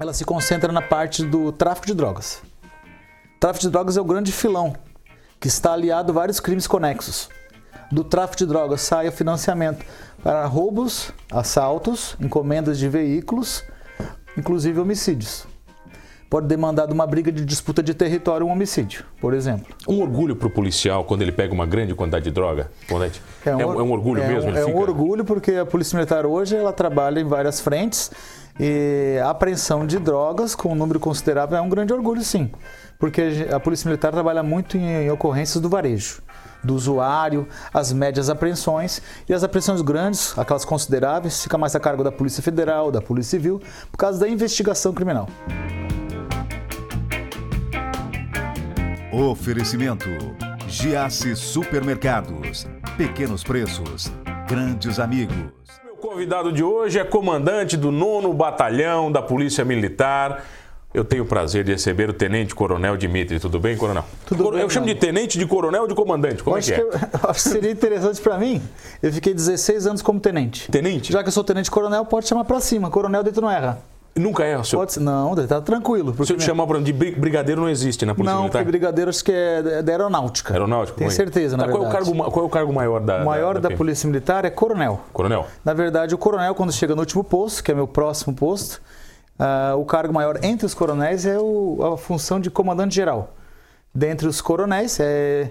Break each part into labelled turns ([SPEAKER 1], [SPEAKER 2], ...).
[SPEAKER 1] ela se concentra na parte do tráfico de drogas. O tráfico de drogas é o grande filão que está aliado a vários crimes conexos. Do tráfico de drogas sai o financiamento para roubos, assaltos, encomendas de veículos, inclusive homicídios. Pode demandar de uma briga de disputa de território um homicídio, por exemplo.
[SPEAKER 2] Um orgulho para o policial quando ele pega uma grande quantidade de droga? É um, é um, é um orgulho
[SPEAKER 1] é
[SPEAKER 2] mesmo?
[SPEAKER 1] Um, é um orgulho porque a Polícia Militar hoje ela trabalha em várias frentes e a apreensão de drogas com um número considerável é um grande orgulho, sim. Porque a Polícia Militar trabalha muito em, em ocorrências do varejo do usuário, as médias apreensões e as apreensões grandes, aquelas consideráveis, fica mais a cargo da Polícia Federal, da Polícia Civil, por causa da investigação criminal.
[SPEAKER 3] Oferecimento: Giasse Supermercados. Pequenos preços, grandes amigos.
[SPEAKER 2] Convidado de hoje é comandante do 9 Batalhão da Polícia Militar. Eu tenho o prazer de receber o Tenente Coronel Dimitri. Tudo bem, Coronel?
[SPEAKER 1] Tudo bem.
[SPEAKER 2] Eu chamo de Tenente, de Coronel ou de Comandante? Como
[SPEAKER 1] acho
[SPEAKER 2] é que é?
[SPEAKER 1] Que eu, acho que seria interessante para mim. Eu fiquei 16 anos como Tenente.
[SPEAKER 2] Tenente?
[SPEAKER 1] Já que eu sou Tenente Coronel, pode chamar para cima. Coronel dentro não erra.
[SPEAKER 2] Nunca erra, senhor?
[SPEAKER 1] Pode, não, tá tranquilo.
[SPEAKER 2] Se eu te chamar de brigadeiro, não existe na Polícia
[SPEAKER 1] não,
[SPEAKER 2] Militar?
[SPEAKER 1] Não, brigadeiro acho que é da aeronáutica.
[SPEAKER 2] Aeronáutica?
[SPEAKER 1] Tenho certeza, na
[SPEAKER 2] tá,
[SPEAKER 1] verdade.
[SPEAKER 2] Qual é, o cargo, qual é o cargo maior da
[SPEAKER 1] O maior
[SPEAKER 2] da,
[SPEAKER 1] da,
[SPEAKER 2] da
[SPEAKER 1] Polícia Militar é coronel.
[SPEAKER 2] Coronel?
[SPEAKER 1] Na verdade, o coronel, quando chega no último posto, que é meu próximo posto, uh, o cargo maior entre os coronéis é o, a função de comandante-geral. Dentre os coronéis, é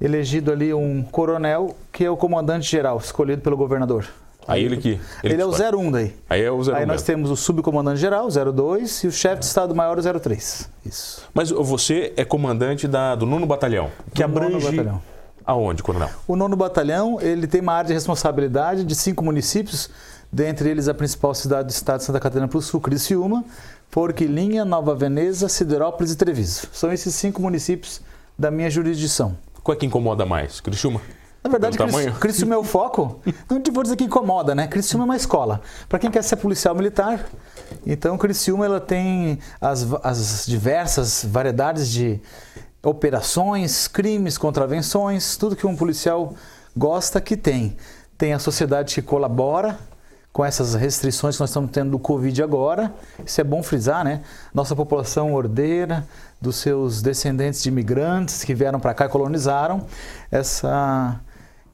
[SPEAKER 1] elegido ali um coronel, que é o comandante-geral, escolhido pelo governador.
[SPEAKER 2] Aí ele que.
[SPEAKER 1] Ele, ele é o 01 daí.
[SPEAKER 2] Aí é o 01.
[SPEAKER 1] Aí nós temos o subcomandante geral, 02, e o chefe de Estado-Maior, o 03. Isso.
[SPEAKER 2] Mas você é comandante da, do nono batalhão, que
[SPEAKER 1] do
[SPEAKER 2] abrange.
[SPEAKER 1] Batalhão.
[SPEAKER 2] Aonde, coronel?
[SPEAKER 1] O nono batalhão ele tem uma área de responsabilidade de cinco municípios, dentre eles a principal cidade do estado de Santa Catarina para o sul, Criciúma, Forquilinha, Nova Veneza, Siderópolis e Treviso. São esses cinco municípios da minha jurisdição.
[SPEAKER 2] Qual é que incomoda mais? Criciúma?
[SPEAKER 1] Na verdade, Criciúma é o foco. Não te vou dizer que incomoda, né? Criciúma é uma escola. Para quem quer ser policial militar, então Criciúma ela tem as, as diversas variedades de operações, crimes, contravenções, tudo que um policial gosta que tem. Tem a sociedade que colabora com essas restrições que nós estamos tendo do Covid agora. Isso é bom frisar, né? Nossa população ordeira, dos seus descendentes de imigrantes que vieram para cá e colonizaram, essa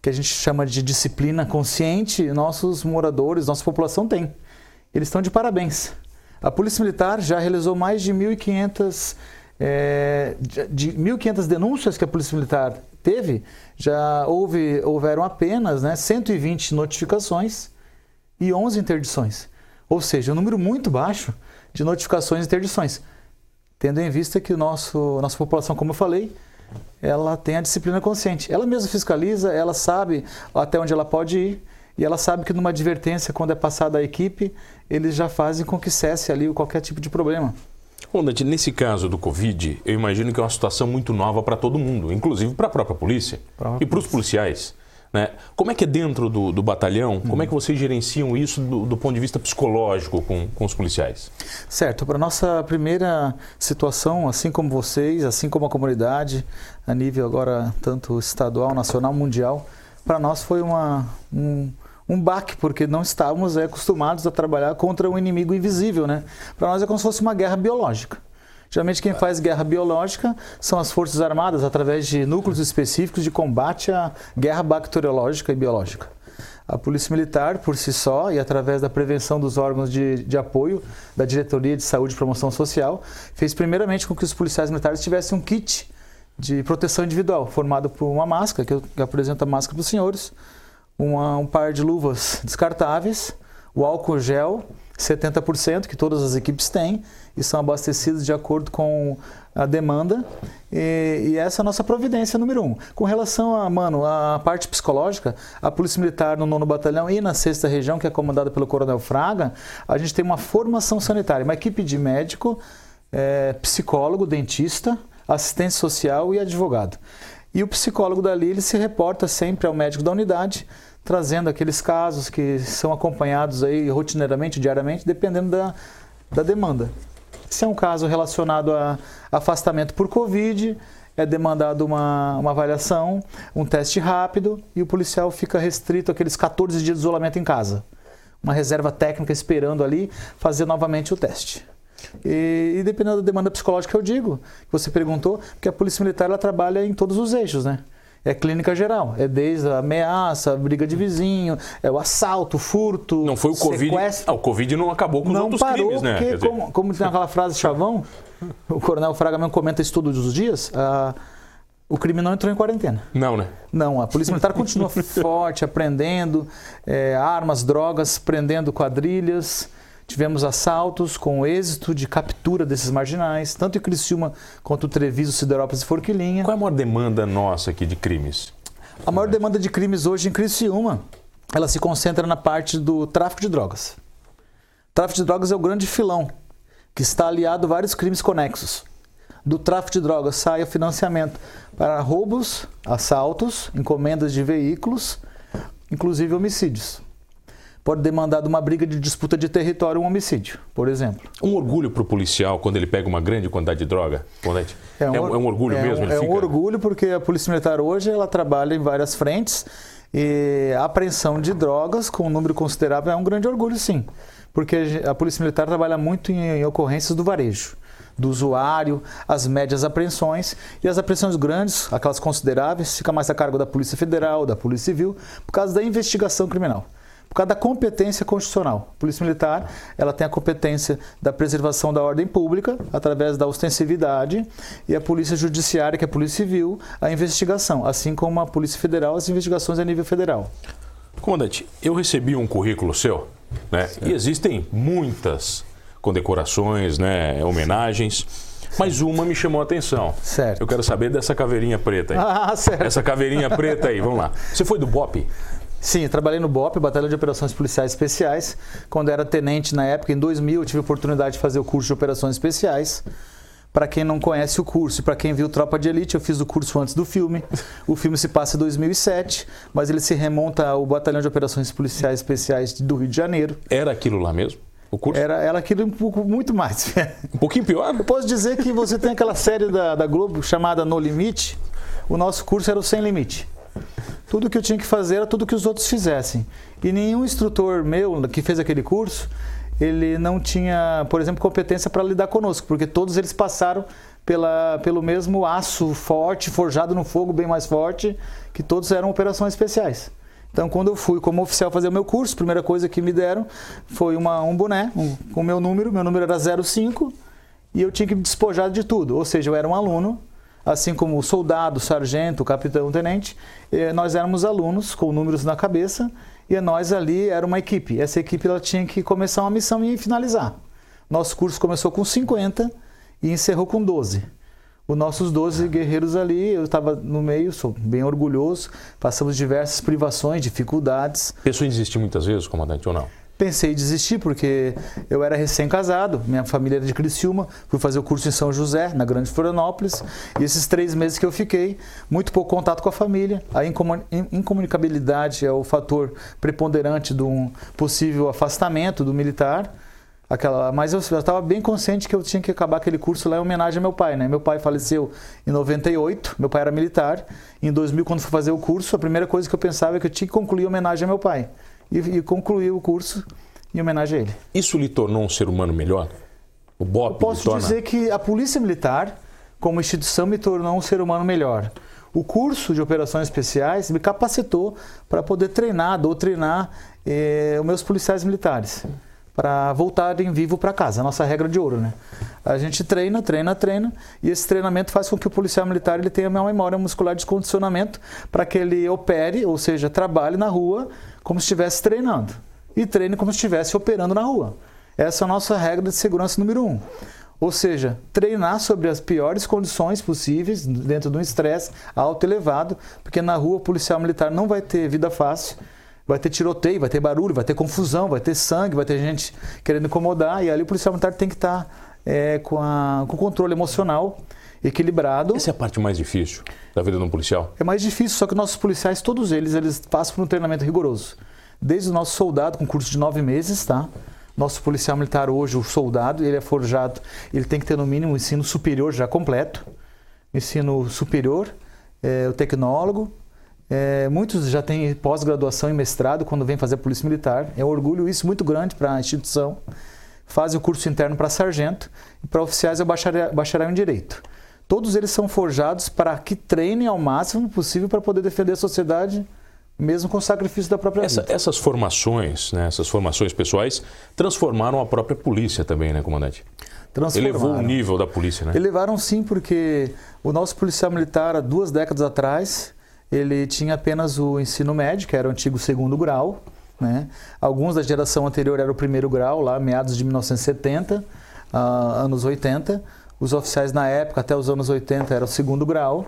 [SPEAKER 1] que a gente chama de disciplina consciente, nossos moradores, nossa população tem. Eles estão de parabéns. A Polícia Militar já realizou mais de 1.500 é, de 1.500 denúncias que a Polícia Militar teve, já houve, houveram apenas né, 120 notificações e 11 interdições. Ou seja, um número muito baixo de notificações e interdições. Tendo em vista que o nosso, nossa população, como eu falei, ela tem a disciplina consciente. Ela mesma fiscaliza, ela sabe até onde ela pode ir e ela sabe que numa advertência, quando é passada à equipe, eles já fazem com que cesse ali qualquer tipo de problema.
[SPEAKER 2] Bom, Dante, nesse caso do Covid, eu imagino que é uma situação muito nova para todo mundo, inclusive para a própria polícia
[SPEAKER 1] Pra
[SPEAKER 2] e para os policiais. Né? Como é que é dentro do, do batalhão? Como é que vocês gerenciam isso do, do ponto de vista psicológico com, com os policiais?
[SPEAKER 1] Certo, para nossa primeira situação, assim como vocês, assim como a comunidade, a nível agora tanto estadual, nacional, mundial, para nós foi uma, um, um baque, porque não estávamos é, acostumados a trabalhar contra um inimigo invisível. Né? Para nós é como se fosse uma guerra biológica. Geralmente quem faz guerra biológica são as Forças Armadas, através de núcleos específicos de combate à guerra bacteriológica e biológica. A Polícia Militar, por si só, e através da prevenção dos órgãos de, de apoio da Diretoria de Saúde e Promoção Social, fez primeiramente com que os policiais militares tivessem um kit de proteção individual, formado por uma máscara, que eu apresento a máscara para os senhores, uma, um par de luvas descartáveis, o álcool gel 70%, que todas as equipes têm, e são abastecidos de acordo com a demanda. E, e, essa é a nossa providência número um. Com relação a, mano, a parte psicológica, a Polícia Militar no nono batalhão e na sexta região, que é comandada pelo Coronel Fraga, a gente tem uma formação sanitária, uma equipe de médico, é, psicólogo, dentista, assistente social e advogado. E o psicólogo dali ele se reporta sempre ao médico da unidade, trazendo aqueles casos que são acompanhados aí rotineiramente, diariamente, dependendo da, da demanda. Se é um caso relacionado a afastamento por Covid, é demandado uma, uma avaliação, um teste rápido e o policial fica restrito àqueles 14 dias de isolamento em casa. Uma reserva técnica esperando ali fazer novamente o teste. E, e dependendo da demanda psicológica, eu digo, que você perguntou, que a Polícia Militar ela trabalha em todos os eixos, né? É clínica geral. É desde a ameaça, a briga de vizinho, é o assalto, o furto.
[SPEAKER 2] Não foi o Covid.
[SPEAKER 1] Sequestro.
[SPEAKER 2] Ah, o Covid não acabou com os
[SPEAKER 1] não
[SPEAKER 2] outros
[SPEAKER 1] parou,
[SPEAKER 2] crimes, né?
[SPEAKER 1] Porque, como, como tem aquela frase chavão, o coronel Fraga mesmo comenta isso todos os dias, ah, o crime não entrou em quarentena.
[SPEAKER 2] Não, né?
[SPEAKER 1] Não, a Polícia Militar continua forte, aprendendo é, armas, drogas, prendendo quadrilhas. Tivemos assaltos com êxito de captura desses marginais, tanto em Criciúma quanto Treviso, Siderópolis e Forquilinha.
[SPEAKER 2] Qual é a maior demanda nossa aqui de crimes?
[SPEAKER 1] A maior demanda de crimes hoje em Criciúma, ela se concentra na parte do tráfico de drogas. O tráfico de drogas é o grande filão, que está aliado a vários crimes conexos. Do tráfico de drogas sai o financiamento para roubos, assaltos, encomendas de veículos, inclusive homicídios. Pode demandar de uma briga de disputa de território um homicídio, por exemplo.
[SPEAKER 2] Um orgulho para o policial quando ele pega uma grande quantidade de droga? Condete? É, um, é um orgulho
[SPEAKER 1] é
[SPEAKER 2] mesmo?
[SPEAKER 1] Um, é
[SPEAKER 2] fica...
[SPEAKER 1] um orgulho porque a Polícia Militar hoje ela trabalha em várias frentes e a apreensão de drogas com um número considerável é um grande orgulho, sim. Porque a Polícia Militar trabalha muito em, em ocorrências do varejo do usuário, as médias apreensões e as apreensões grandes, aquelas consideráveis, fica mais a cargo da Polícia Federal, da Polícia Civil, por causa da investigação criminal. Por causa da competência constitucional. A Polícia Militar ela tem a competência da preservação da ordem pública, através da ostensividade, e a Polícia Judiciária, que é a Polícia Civil, a investigação, assim como a Polícia Federal, as investigações a nível federal.
[SPEAKER 2] Comandante, eu recebi um currículo seu, né? E existem muitas condecorações, né, homenagens. Mas uma me chamou a atenção.
[SPEAKER 1] Certo.
[SPEAKER 2] Eu quero saber dessa caveirinha preta aí.
[SPEAKER 1] Ah, certo.
[SPEAKER 2] Essa caveirinha preta aí, vamos lá. Você foi do BOP?
[SPEAKER 1] Sim, eu trabalhei no BOP, Batalhão de Operações Policiais Especiais. Quando era tenente na época, em 2000, eu tive a oportunidade de fazer o curso de Operações Especiais. Para quem não conhece o curso e para quem viu Tropa de Elite, eu fiz o curso antes do filme. O filme se passa em 2007, mas ele se remonta ao Batalhão de Operações Policiais Especiais do Rio de Janeiro.
[SPEAKER 2] Era aquilo lá mesmo? O curso?
[SPEAKER 1] Era, era aquilo um pouco muito mais.
[SPEAKER 2] Um pouquinho pior?
[SPEAKER 1] Eu posso dizer que você tem aquela série da, da Globo chamada No Limite. O nosso curso era o Sem Limite. Tudo que eu tinha que fazer era tudo que os outros fizessem. E nenhum instrutor meu que fez aquele curso, ele não tinha, por exemplo, competência para lidar conosco, porque todos eles passaram pela, pelo mesmo aço forte, forjado no fogo, bem mais forte, que todos eram operações especiais. Então, quando eu fui como oficial fazer o meu curso, a primeira coisa que me deram foi uma, um boné um, com o meu número. Meu número era 05 e eu tinha que me despojar de tudo. Ou seja, eu era um aluno, assim como o soldado, o sargento, o capitão, o tenente. nós éramos alunos com números na cabeça e nós ali era uma equipe. Essa equipe ela tinha que começar uma missão e finalizar. Nosso curso começou com 50 e encerrou com 12 os nossos 12 guerreiros ali, eu estava no meio, sou bem orgulhoso, passamos diversas privações, dificuldades.
[SPEAKER 2] Pensou em desistir muitas vezes, comandante, ou não?
[SPEAKER 1] Pensei em desistir porque eu era recém-casado, minha família era de Criciúma, fui fazer o curso em São José, na Grande Florianópolis, e esses três meses que eu fiquei, muito pouco contato com a família, a incomunicabilidade é o fator preponderante de um possível afastamento do militar, Aquela, mas eu estava bem consciente que eu tinha que acabar aquele curso lá em homenagem ao meu pai, né? Meu pai faleceu em 98, meu pai era militar. Em 2000, quando fui fazer o curso, a primeira coisa que eu pensava é que eu tinha que concluir a homenagem ao meu pai. E, e concluí o curso em homenagem a ele.
[SPEAKER 2] Isso lhe tornou um ser humano melhor? O BOP
[SPEAKER 1] eu posso
[SPEAKER 2] torna...
[SPEAKER 1] dizer que a Polícia Militar, como instituição, me tornou um ser humano melhor. O curso de operações especiais me capacitou para poder treinar, doutrinar eh, os meus policiais militares para voltarem vivo para casa, a nossa regra de ouro, né? A gente treina, treina, treina, e esse treinamento faz com que o policial militar ele tenha uma memória muscular de condicionamento para que ele opere, ou seja, trabalhe na rua como se estivesse treinando e treine como se estivesse operando na rua. Essa é a nossa regra de segurança número um. Ou seja, treinar sobre as piores condições possíveis dentro de um estresse alto elevado, porque na rua o policial militar não vai ter vida fácil vai ter tiroteio, vai ter barulho, vai ter confusão, vai ter sangue, vai ter gente querendo incomodar. E ali o policial militar tem que estar é, com, a, com o controle emocional equilibrado.
[SPEAKER 2] Essa é a parte mais difícil da vida de um policial?
[SPEAKER 1] É mais difícil, só que nossos policiais, todos eles, eles passam por um treinamento rigoroso. Desde o nosso soldado, com curso de nove meses, tá? Nosso policial militar hoje, o soldado, ele é forjado, ele tem que ter no mínimo um ensino superior já completo. Ensino superior, é, o tecnólogo, é, muitos já têm pós-graduação e mestrado quando vem fazer a Polícia Militar. É um orgulho isso muito grande para a instituição. fazem o curso interno para sargento e para oficiais é bacharel em direito. Todos eles são forjados para que treinem ao máximo possível para poder defender a sociedade mesmo com o sacrifício da própria
[SPEAKER 2] Essa,
[SPEAKER 1] vida.
[SPEAKER 2] Essas formações, né, essas formações pessoais, transformaram a própria polícia também, né, comandante? Elevou o nível da polícia, né?
[SPEAKER 1] Elevaram sim, porque o nosso policial militar, há duas décadas atrás, ele tinha apenas o ensino médio, que era o antigo segundo grau. Né? Alguns da geração anterior era o primeiro grau, lá meados de 1970, uh, ah, anos 80. Os oficiais na época, até os anos 80, era o segundo grau.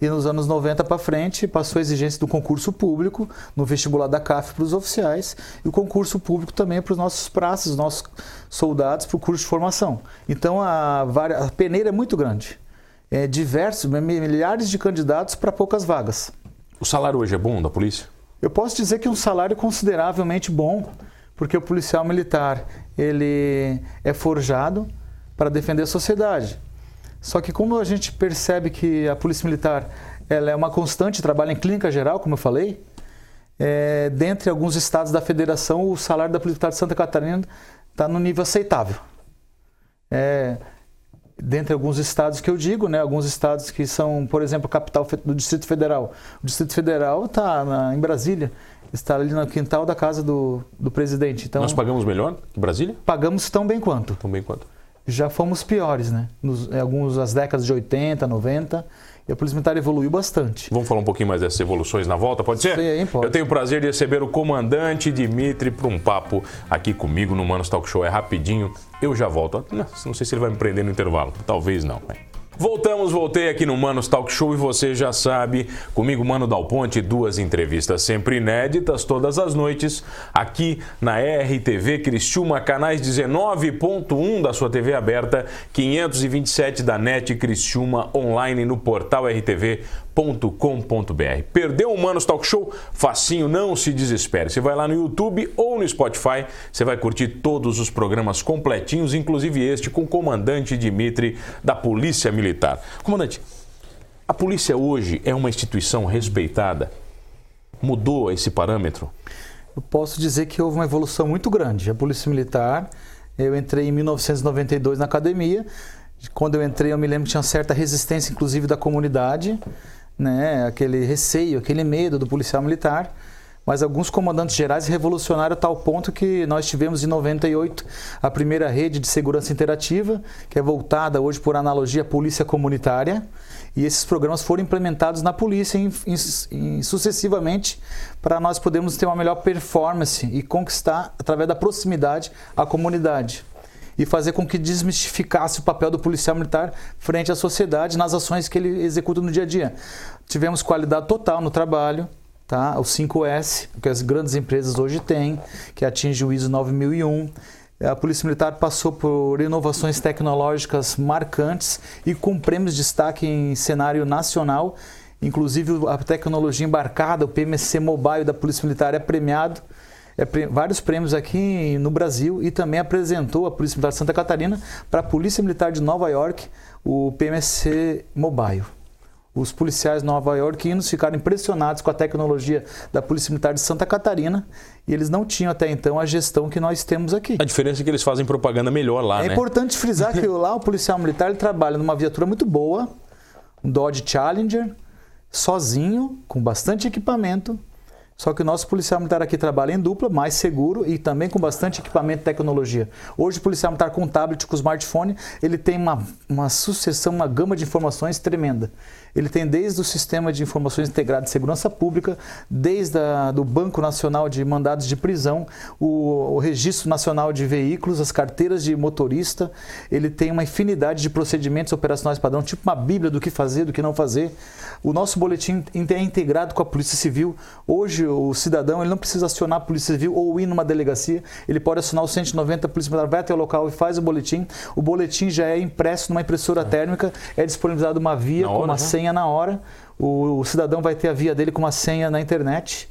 [SPEAKER 1] E nos anos 90 para frente, passou a exigência do concurso público no vestibular da CAF para os oficiais e o concurso público também para os nossos praças, os nossos soldados para o curso de formação. Então a, a peneira é muito grande. É diversos, milhares de candidatos para poucas vagas.
[SPEAKER 2] O salário hoje é bom da polícia?
[SPEAKER 1] Eu posso dizer que é um salário consideravelmente bom, porque o policial militar ele é forjado para defender a sociedade. Só que como a gente percebe que a Polícia Militar ela é uma constante, trabalha em clínica geral, como eu falei, é, dentre alguns estados da federação, o salário da Polícia Militar de Santa Catarina está no nível aceitável. É, dentre alguns estados que eu digo, né, alguns estados que são, por exemplo, a capital do Distrito Federal. O Distrito Federal está em Brasília, está ali no quintal da casa do, do presidente. Então,
[SPEAKER 2] Nós pagamos melhor que Brasília?
[SPEAKER 1] Pagamos tão bem quanto.
[SPEAKER 2] Tão bem quanto
[SPEAKER 1] já fomos piores, né? Nos, em alguns as décadas de 80, 90. E a Polícia Militar evoluiu bastante.
[SPEAKER 2] Vamos falar um pouquinho mais dessas evoluções na volta, pode ser?
[SPEAKER 1] Sim, pode.
[SPEAKER 2] Eu tenho o prazer de receber o comandante Dimitri para um papo aqui comigo no Manos Talk Show. É rapidinho, eu já volto. Não, não sei se ele vai me prender no intervalo, talvez não. Né? Voltamos, voltei aqui no Manos Talk Show e você já sabe, comigo, Mano Dal Ponte, duas entrevistas sempre inéditas, todas as noites, aqui na RTV Cristiúma, canais 19.1 da sua TV aberta, 527 da NET Cristiúma, online no portal RTV com.br Perdeu o Manos Talk Show? Facinho, não se desespere. Você vai lá no YouTube ou no Spotify, você vai curtir todos os programas completinhos, inclusive este com o comandante Dimitri da Polícia Militar. Comandante, a polícia hoje é uma instituição respeitada? Mudou esse parâmetro?
[SPEAKER 1] Eu posso dizer que houve uma evolução muito grande. A Polícia Militar, eu entrei em 1992 na academia. Quando eu entrei, eu me lembro que tinha certa resistência, inclusive da comunidade né, aquele receio, aquele medo do policial militar. Mas alguns comandantes gerais revolucionaram a tal ponto que nós tivemos em 98 a primeira rede de segurança interativa, que é voltada hoje por analogia à polícia comunitária. E esses programas foram implementados na polícia em, em, sucessivamente para nós podermos ter uma melhor performance e conquistar, através da proximidade, a comunidade e fazer com que desmistificasse o papel do policial militar frente à sociedade nas ações que ele executa no dia a dia. Tivemos qualidade total no trabalho, tá? o 5S, que as grandes empresas hoje têm, que atinge o ISO 9001. A Polícia Militar passou por inovações tecnológicas marcantes e com prêmios de destaque em cenário nacional. Inclusive, a tecnologia embarcada, o PMC Mobile da Polícia Militar é premiado é, vários prêmios aqui no Brasil e também apresentou a Polícia Militar de Santa Catarina para a Polícia Militar de Nova York o PMC Mobile. Os policiais nova iorquinos ficaram impressionados com a tecnologia da Polícia Militar de Santa Catarina e eles não tinham até então a gestão que nós temos aqui.
[SPEAKER 2] A diferença é que eles fazem propaganda melhor lá,
[SPEAKER 1] é
[SPEAKER 2] né?
[SPEAKER 1] É importante frisar que lá o policial militar trabalha numa viatura muito boa, um Dodge Challenger, sozinho, com bastante equipamento, só que o nosso policial militar aqui trabalha em dupla, mais seguro e também com bastante equipamento e tecnologia. Hoje o policial militar com tablet, com smartphone, ele tem uma, uma sucessão, uma gama de informações tremenda. Ele tem desde o Sistema de Informações Integrado de Segurança Pública, desde a, do Banco Nacional de Mandados de Prisão, o, o, Registro Nacional de Veículos, as carteiras de motorista. Ele tem uma infinidade de procedimentos operacionais padrão, tipo uma bíblia do que fazer, do que não fazer. O nosso boletim é integrado com a Polícia Civil. Hoje o cidadão ele não precisa acionar a Polícia Civil ou ir numa delegacia. Ele pode acionar o 190, a Polícia Militar vai até o local e faz o boletim. O boletim já é impresso numa impressora térmica, é disponibilizado uma via com uma senha senha na hora, o, o cidadão vai ter a via dele com uma senha na internet.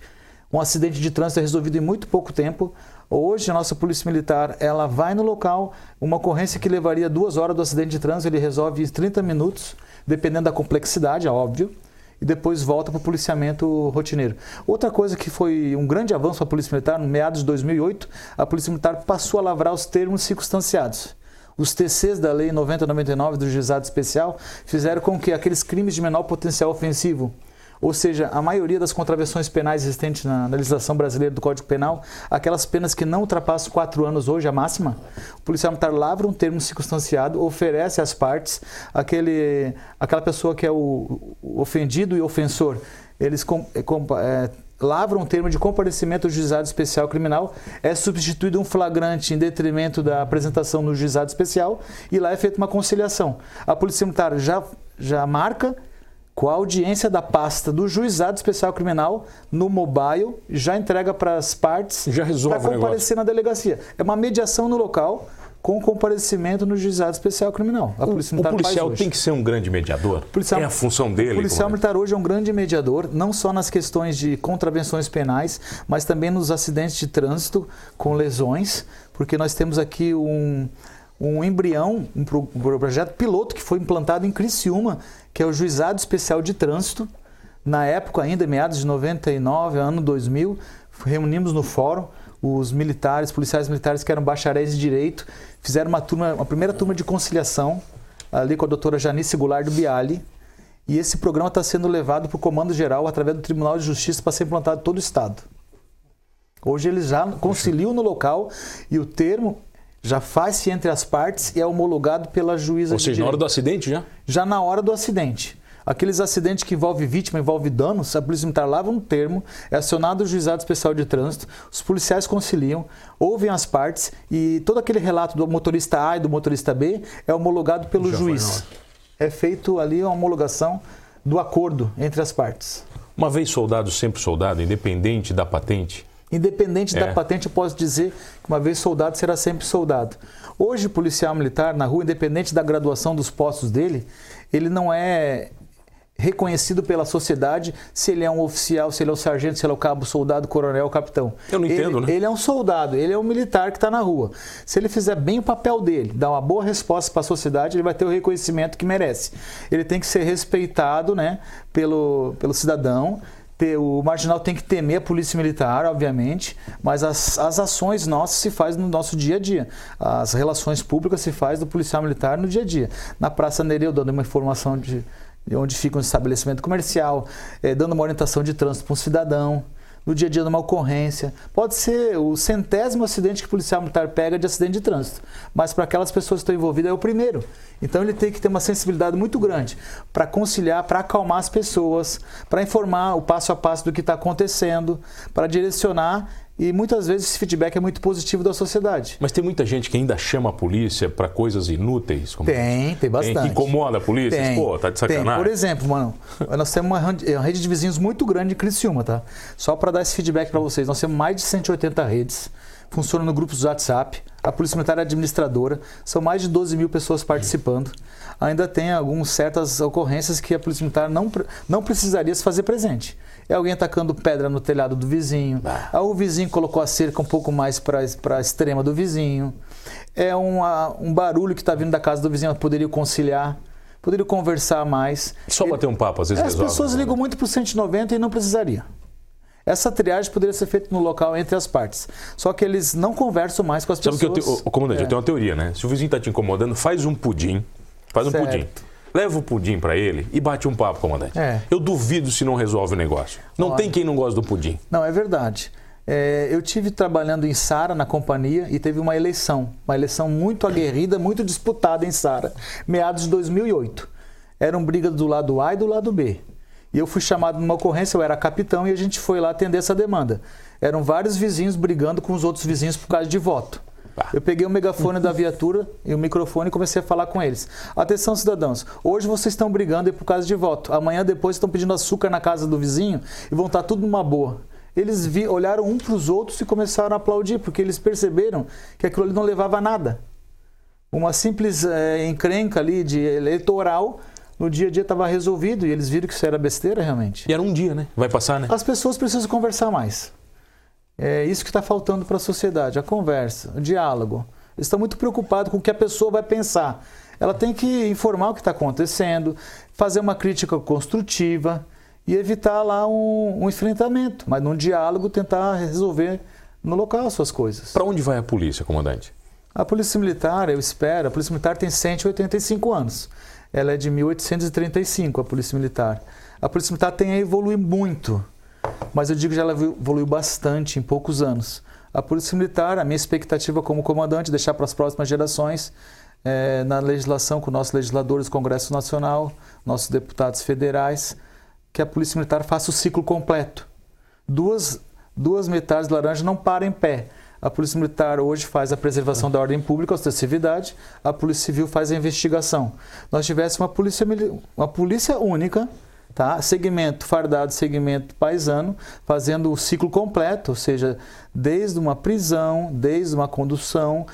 [SPEAKER 1] Um acidente de trânsito é resolvido em muito pouco tempo. Hoje, a nossa Polícia Militar ela vai no local, uma ocorrência que levaria duas horas do acidente de trânsito, ele resolve em 30 minutos, dependendo da complexidade, é óbvio. E depois volta para o policiamento rotineiro. Outra coisa que foi um grande avanço para a Polícia Militar, no meados de 2008, a Polícia Militar passou a lavrar os termos circunstanciados. Os TCs da Lei 9099 do Juizado Especial fizeram com que aqueles crimes de menor potencial ofensivo, ou seja, a maioria das contravenções penais existentes na legislação brasileira do Código Penal, aquelas penas que não ultrapassam quatro anos hoje, a máxima, o policial militar lavra um termo circunstanciado, oferece às partes, aquele, aquela pessoa que é o, o ofendido e ofensor, eles com, é, é, lavram um termo de comparecimento ao juizado especial criminal, é substituído um flagrante em detrimento da apresentação no juizado especial e lá é feita uma conciliação. A Polícia Militar já, já marca com a audiência da pasta do Juizado Especial Criminal no mobile, já entrega para as partes para comparecer na delegacia. É uma mediação no local com comparecimento no Juizado Especial Criminal.
[SPEAKER 2] A Polícia Militar o policial tem que ser um grande mediador? Policial, é a função dele?
[SPEAKER 1] O policial militar hoje é um grande mediador, não só nas questões de contravenções penais, mas também nos acidentes de trânsito com lesões, porque nós temos aqui um, um embrião, um projeto piloto que foi implantado em Criciúma, que é o Juizado Especial de Trânsito. Na época ainda, meados de 99, ano 2000, reunimos no fórum os militares, policiais militares que eram bacharéis de direito, fizeram uma turma, uma primeira turma de conciliação ali com a doutora Janice Goulart do Biali. E esse programa está sendo levado para o Comando Geral através do Tribunal de Justiça para ser implantado em todo o Estado. Hoje eles já conciliam no local e o termo já faz-se entre as partes e é homologado pela juíza.
[SPEAKER 2] Ou seja, na hora do acidente já?
[SPEAKER 1] Já na hora do acidente. Aqueles acidentes que envolvem vítima, envolvem danos, a Polícia Militar lava um termo, é acionado o Juizado Especial de Trânsito, os policiais conciliam, ouvem as partes e todo aquele relato do motorista A e do motorista B é homologado pelo Já juiz. É feito ali uma homologação do acordo entre as partes.
[SPEAKER 2] Uma vez soldado, sempre soldado, independente da patente,
[SPEAKER 1] Independente é. da patente, eu posso dizer que uma vez soldado será sempre soldado. Hoje, policial militar na rua, independente da graduação dos postos dele, ele não é reconhecido pela sociedade se ele é um oficial, se ele é um sargento, se ele é o cabo, soldado, coronel, capitão.
[SPEAKER 2] Eu não entendo,
[SPEAKER 1] ele,
[SPEAKER 2] né?
[SPEAKER 1] Ele é um soldado, ele é um militar que está na rua. Se ele fizer bem o papel dele, dar uma boa resposta para a sociedade, ele vai ter o reconhecimento que merece. Ele tem que ser respeitado né, pelo, pelo cidadão, o marginal tem que temer a polícia militar, obviamente, mas as, as ações nossas se faz no nosso dia a dia. As relações públicas se faz do policial militar no dia a dia. Na Praça Nereu, dando uma informação de, de onde fica um estabelecimento comercial, é, dando uma orientação de trânsito para um cidadão no dia a dia de uma ocorrência. Pode ser o centésimo acidente que o policial militar pega de acidente de trânsito, mas para aquelas pessoas que estão envolvidas é o primeiro. Então ele tem que ter uma sensibilidade muito grande para conciliar, para acalmar as pessoas, para informar o passo a passo do que está acontecendo, para direcionar e muitas vezes esse feedback é muito positivo da sociedade.
[SPEAKER 2] Mas tem muita gente que ainda chama a polícia para coisas inúteis?
[SPEAKER 1] tem, tem bastante. Tem,
[SPEAKER 2] incomoda a polícia?
[SPEAKER 1] Tem,
[SPEAKER 2] Pô, tá de sacanagem.
[SPEAKER 1] Tem. Por exemplo, mano, nós temos uma rede de vizinhos muito grande em Criciúma, tá? Só para dar esse feedback para vocês. Nós temos mais de 180 redes, funcionam no grupos do WhatsApp. A Polícia Militar é administradora, são mais de 12 mil pessoas participando. Ainda tem algumas certas ocorrências que a Polícia Militar não, não precisaria se fazer presente é alguém atacando pedra no telhado do vizinho. Ah. O vizinho colocou a cerca um pouco mais para a extrema do vizinho. É uma, um barulho que está vindo da casa do vizinho, poderia conciliar, poderia conversar mais.
[SPEAKER 2] Só
[SPEAKER 1] Ele,
[SPEAKER 2] bater um papo, às vezes
[SPEAKER 1] As
[SPEAKER 2] resolve,
[SPEAKER 1] pessoas
[SPEAKER 2] né?
[SPEAKER 1] ligam muito para o 190 e não precisaria. Essa triagem poderia ser feita no local entre as partes. Só que eles não conversam mais com as
[SPEAKER 2] Sabe
[SPEAKER 1] pessoas.
[SPEAKER 2] Sabe que eu te, o, comandante, é. eu tenho uma teoria, né? Se o vizinho está te incomodando, faz um pudim. Faz um certo. pudim. Leva o pudim para ele e bate um papo, comandante. É. Eu duvido se não resolve o negócio. Não Olha, tem quem não gosta do pudim.
[SPEAKER 1] Não, é verdade. É, eu tive trabalhando em Sara na companhia e teve uma eleição, uma eleição muito aguerrida, muito disputada em Sara, meados de 2008. Eram brigas do lado A e do lado B. E eu fui chamado numa ocorrência, eu era capitão e a gente foi lá atender essa demanda. Eram vários vizinhos brigando com os outros vizinhos por causa de voto. Eu peguei o megafone da viatura e o microfone e comecei a falar com eles. Atenção, cidadãos. Hoje vocês estão brigando por causa de voto. Amanhã depois estão pedindo açúcar na casa do vizinho e vão estar tudo numa boa. Eles vi, olharam um para os outros e começaram a aplaudir, porque eles perceberam que aquilo ali não levava a nada. Uma simples é, encrenca ali de eleitoral no dia a dia estava resolvido e eles viram que isso era besteira realmente.
[SPEAKER 2] E era um dia, né? Vai passar, né?
[SPEAKER 1] As pessoas precisam conversar mais. É isso que está faltando para a sociedade, a conversa, o diálogo. Eles estão muito preocupados com o que a pessoa vai pensar. Ela tem que informar o que está acontecendo, fazer uma crítica construtiva e evitar lá um, um enfrentamento, mas num diálogo tentar resolver no local as suas coisas.
[SPEAKER 2] Para onde vai a polícia, comandante?
[SPEAKER 1] A Polícia Militar, eu espero, a Polícia Militar tem 185 anos. Ela é de 1835, a Polícia Militar. A Polícia Militar tem a evoluir muito, mas eu digo que ela evoluiu bastante em poucos anos. A Polícia Militar, a minha expectativa como comandante, deixar para as próximas gerações, é, na legislação com nossos legisladores do Congresso Nacional, nossos deputados federais, que a Polícia Militar faça o ciclo completo. Duas, duas metades do laranja não param em pé. A Polícia Militar hoje faz a preservação da ordem pública, a ostensividade, a Polícia Civil faz a investigação. Nós tivéssemos uma polícia, uma polícia única, tá? segmento fardado, segmento paisano, fazendo o ciclo completo, ou seja, desde uma prisão, desde uma condução,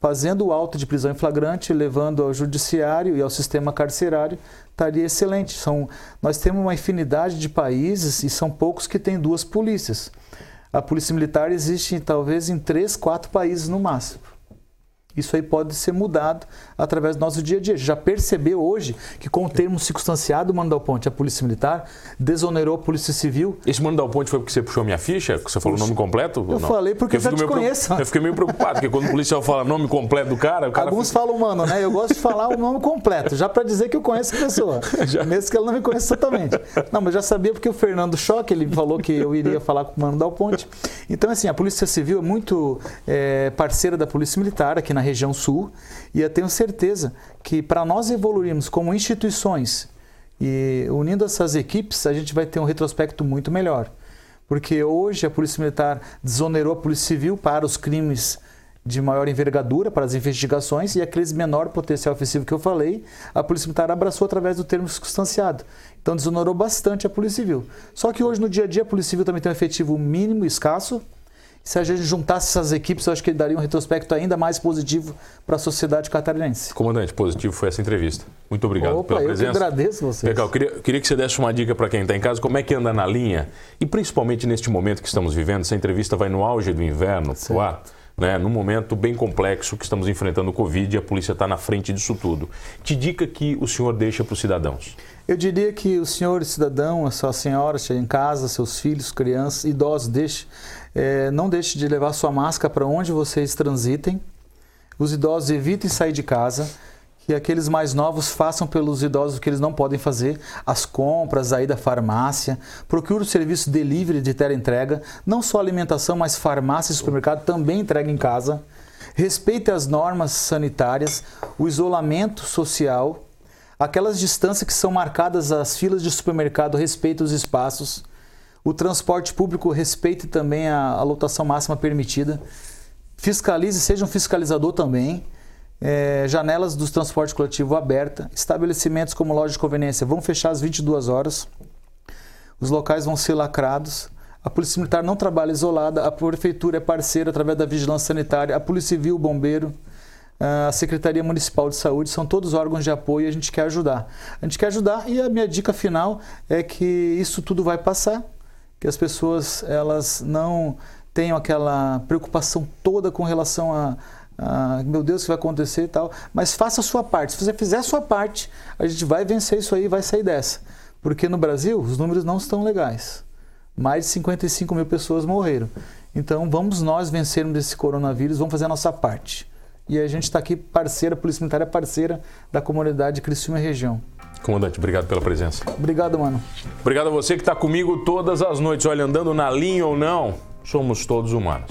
[SPEAKER 1] fazendo o auto de prisão em flagrante, levando ao judiciário e ao sistema carcerário, estaria excelente. São, nós temos uma infinidade de países e são poucos que têm duas polícias. A polícia militar existe talvez em três, quatro países no máximo. Isso aí pode ser mudado através do nosso dia a dia. Já percebeu hoje que com o termo circunstanciado, o Mano Dal Ponte, a Polícia Militar, desonerou a Polícia Civil.
[SPEAKER 2] Esse Mano Dal Ponte foi porque você puxou minha ficha? Que você falou o nome completo?
[SPEAKER 1] Eu não? falei porque eu já te conheço.
[SPEAKER 2] Eu fiquei meio preocupado, porque quando o policial fala nome completo do cara... cara
[SPEAKER 1] Alguns fica... falam Mano, né? Eu gosto de falar o nome completo, já para dizer que eu conheço a pessoa. já. Mesmo que ela não me conheça totalmente. Não, mas já sabia porque o Fernando Choque, ele falou que eu iria falar com o Mano Dal Ponte. Então, assim, a Polícia Civil é muito é, parceira da Polícia Militar aqui na região sul. E eu tenho certeza que para nós evoluirmos como instituições e unindo essas equipes, a gente vai ter um retrospecto muito melhor. Porque hoje a Polícia Militar desonerou a Polícia Civil para os crimes de maior envergadura, para as investigações, e aqueles menor potencial ofensivo que eu falei, a Polícia Militar abraçou através do termo circunstanciado. Então desonorou bastante a Polícia Civil. Só que hoje, no dia a dia, a Polícia Civil também tem um efetivo mínimo, escasso, se a gente juntasse essas equipes, eu acho que ele daria um retrospecto ainda mais positivo para a sociedade catarinense.
[SPEAKER 2] Comandante, positivo foi essa entrevista. Muito obrigado
[SPEAKER 1] Opa,
[SPEAKER 2] pela
[SPEAKER 1] eu
[SPEAKER 2] presença.
[SPEAKER 1] Eu agradeço você.
[SPEAKER 2] Legal, queria, queria que você desse uma dica para quem está em casa, como é que anda na linha, e principalmente neste momento que estamos vivendo, essa entrevista vai no auge do inverno, pro ar, né, num momento bem complexo que estamos enfrentando o Covid e a polícia está na frente disso tudo. Que dica que o senhor deixa para os cidadãos?
[SPEAKER 1] Eu diria que o senhor cidadão, a sua senhora, em casa, seus filhos, crianças, idosos, deixe é, não deixe de levar sua máscara para onde vocês transitem. Os idosos evitem sair de casa. Que aqueles mais novos façam pelos idosos o que eles não podem fazer, as compras aí da farmácia. Procure o serviço delivery de entrega, não só alimentação, mas farmácia e supermercado também entrega em casa. Respeite as normas sanitárias, o isolamento social, aquelas distâncias que são marcadas as filas de supermercado, respeite os espaços. O transporte público respeite também a, a lotação máxima permitida. Fiscalize, seja um fiscalizador também. É, janelas dos transportes coletivo aberta. Estabelecimentos como loja de conveniência vão fechar às 22 horas. Os locais vão ser lacrados. A Polícia Militar não trabalha isolada. A Prefeitura é parceira através da Vigilância Sanitária. A Polícia Civil, o Bombeiro a Secretaria Municipal de Saúde, são todos órgãos de apoio e a gente quer ajudar. A gente quer ajudar e a minha dica final é que isso tudo vai passar que as pessoas elas não tenham aquela preocupação toda com relação a, a meu Deus, o que vai acontecer e tal, mas faça a sua parte. Se você fizer a sua parte, a gente vai vencer isso aí e vai sair dessa. Porque no Brasil os números não estão legais. Mais de 55 mil pessoas morreram. Então vamos nós vencermos desse coronavírus, vamos fazer a nossa parte. E a gente está aqui parceira, a Polícia Militar é parceira da comunidade Criciúma e região.
[SPEAKER 2] Comandante, obrigado pela presença.
[SPEAKER 1] Obrigado, mano.
[SPEAKER 2] Obrigado a você que está comigo todas as noites. Olha, andando na linha ou não, somos todos humanos.